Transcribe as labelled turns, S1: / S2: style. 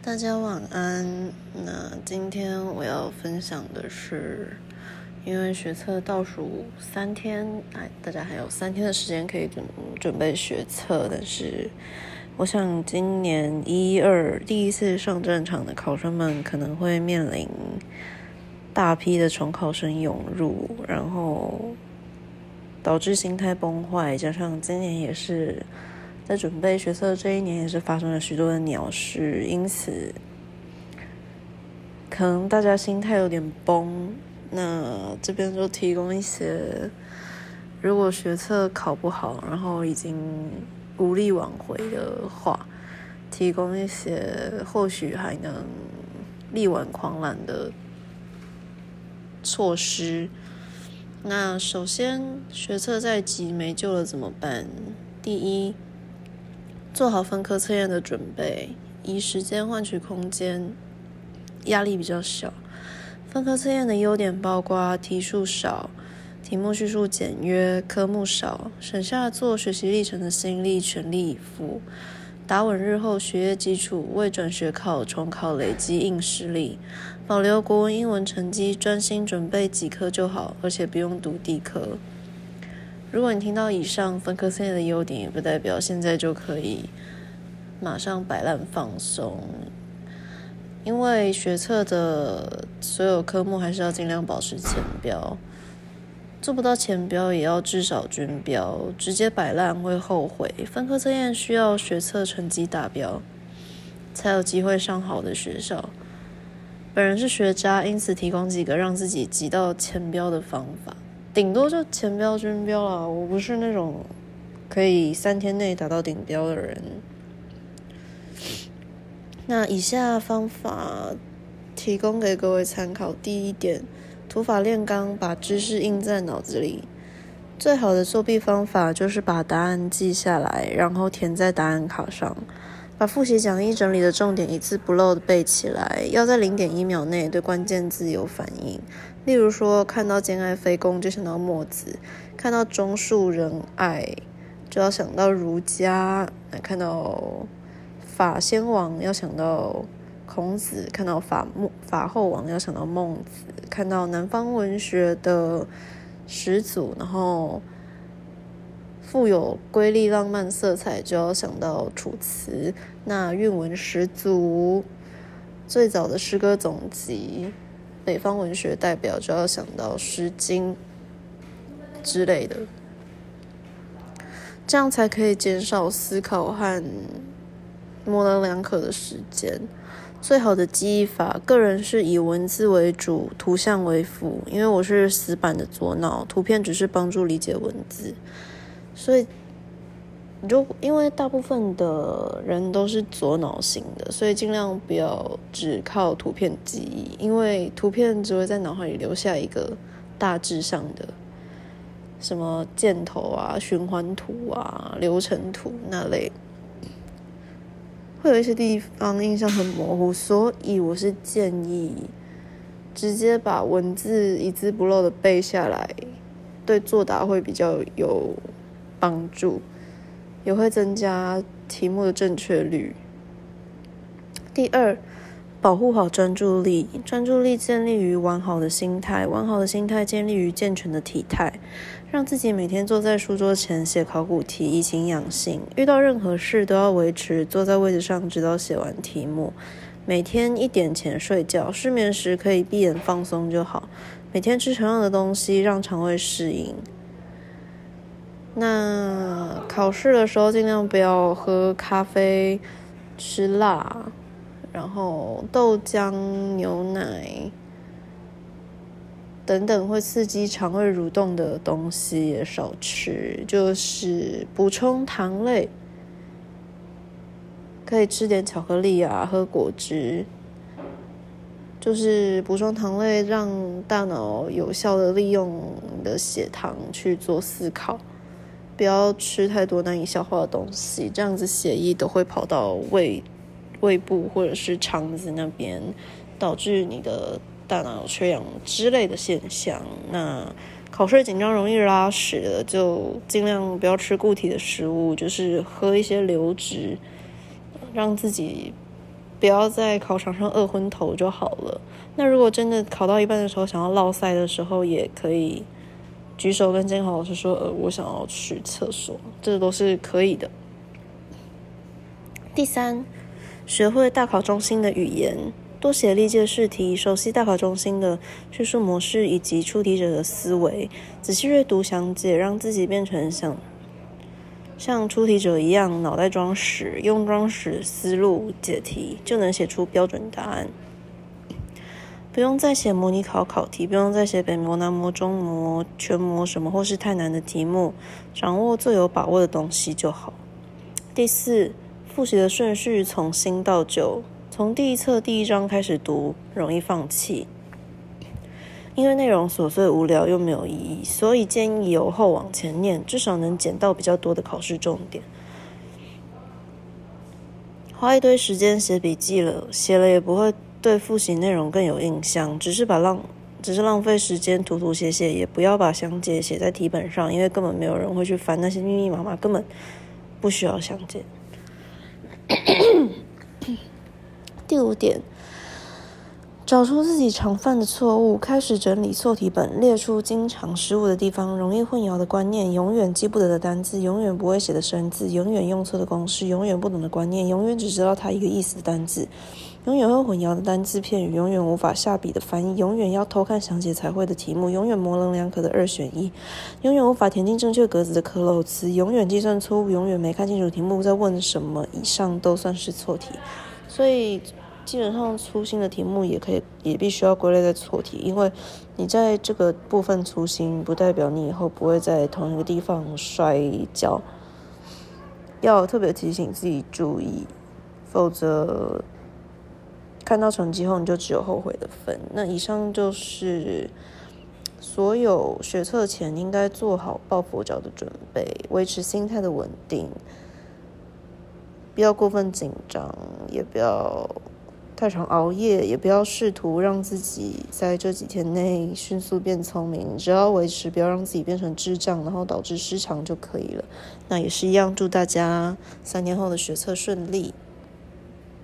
S1: 大家晚安。那今天我要分享的是，因为学测倒数三天，哎，大家还有三天的时间可以准准备学测。但是，我想今年一二第一次上战场的考生们可能会面临大批的重考生涌入，然后导致心态崩坏，加上今年也是。在准备学测这一年，也是发生了许多的鸟事，因此可能大家心态有点崩。那这边就提供一些，如果学测考不好，然后已经无力挽回的话，提供一些或许还能力挽狂澜的措施。那首先，学测在即没救了怎么办？第一。做好分科测验的准备，以时间换取空间，压力比较小。分科测验的优点包括题数少、题目叙述简约、科目少，省下做学习历程的心力，全力以赴，打稳日后学业基础，为转学考、重考累积硬实力。保留国文、英文成绩，专心准备几科就好，而且不用读地科。如果你听到以上分科测验的优点，也不代表现在就可以马上摆烂放松，因为学测的所有科目还是要尽量保持前标，做不到前标也要至少均标，直接摆烂会后悔。分科测验需要学测成绩达标，才有机会上好的学校。本人是学渣，因此提供几个让自己挤到前标的方法。顶多就前标均标了，我不是那种可以三天内达到顶标的人。那以下方法提供给各位参考：第一点，土法炼钢，把知识印在脑子里。最好的作弊方法就是把答案记下来，然后填在答案卡上。把复习讲义整理的重点一字不漏的背起来，要在零点一秒内对关键字有反应。例如说，看到兼爱非攻就想到墨子；看到忠恕仁爱就要想到儒家；看到法先王要想到孔子；看到法穆法后王要想到孟子；看到南方文学的始祖，然后。富有瑰丽浪漫色彩，就要想到楚辞；那韵文十足，最早的诗歌总集，北方文学代表，就要想到《诗经》之类的，这样才可以减少思考和模棱两可的时间。最好的记忆法，个人是以文字为主，图像为辅，因为我是死板的左脑，图片只是帮助理解文字。所以，就因为大部分的人都是左脑型的，所以尽量不要只靠图片记忆，因为图片只会在脑海里留下一个大致上的什么箭头啊、循环图啊、流程图那类，会有一些地方印象很模糊。所以我是建议直接把文字一字不漏的背下来，对作答会比较有。帮助也会增加题目的正确率。第二，保护好专注力。专注力建立于完好的心态，完好的心态建立于健全的体态。让自己每天坐在书桌前写考古题，以形养性。遇到任何事都要维持坐在位置上，直到写完题目。每天一点前睡觉，失眠时可以闭眼放松就好。每天吃同样的东西，让肠胃适应。那考试的时候尽量不要喝咖啡、吃辣，然后豆浆、牛奶等等会刺激肠胃蠕动的东西也少吃。就是补充糖类，可以吃点巧克力啊，喝果汁，就是补充糖类，让大脑有效的利用你的血糖去做思考。不要吃太多难以消化的东西，这样子血液都会跑到胃、胃部或者是肠子那边，导致你的大脑缺氧之类的现象。那考试紧张容易拉屎的，就尽量不要吃固体的食物，就是喝一些流质，让自己不要在考场上饿昏头就好了。那如果真的考到一半的时候想要落赛的时候，也可以举手跟监考老师说：“呃，我想要去厕所。”这都是可以的。第三，学会大考中心的语言，多写历届试题，熟悉大考中心的叙述模式以及出题者的思维，仔细阅读详解，让自己变成像像出题者一样，脑袋装屎，用装屎思路解题，就能写出标准答案。不用再写模拟考考题，不用再写北模、南模、中模、全模什么或是太难的题目，掌握最有把握的东西就好。第四。复习的顺序从新到旧，从第一册第一章开始读，容易放弃，因为内容琐碎无聊又没有意义，所以建议由后往前念，至少能捡到比较多的考试重点。花一堆时间写笔记了，写了也不会对复习内容更有印象，只是把浪，只是浪费时间涂涂写写，也不要把详解写在题本上，因为根本没有人会去翻那些密密麻麻，根本不需要详解。第五点，找出自己常犯的错误，开始整理错题本，列出经常失误的地方，容易混淆的观念，永远记不得的单字，永远不会写的生字，永远用错的公式，永远不懂的观念，永远只知道它一个意思的单字。永远会混淆的单字片语，永远无法下笔的翻译，永远要偷看详解才会的题目，永远模棱两可的二选一，永远无法填进正确格子的克漏词，永远计算错误，永远没看清楚题目在问什么，以上都算是错题。所以基本上粗心的题目也可以，也必须要归类在错题，因为你在这个部分粗心，不代表你以后不会在同一个地方摔跤，要特别提醒自己注意，否则。看到成绩后，你就只有后悔的份。那以上就是所有学测前应该做好抱佛脚的准备，维持心态的稳定，不要过分紧张，也不要太常熬夜，也不要试图让自己在这几天内迅速变聪明。只要维持，不要让自己变成智障，然后导致失常就可以了。那也是一样，祝大家三年后的学测顺利。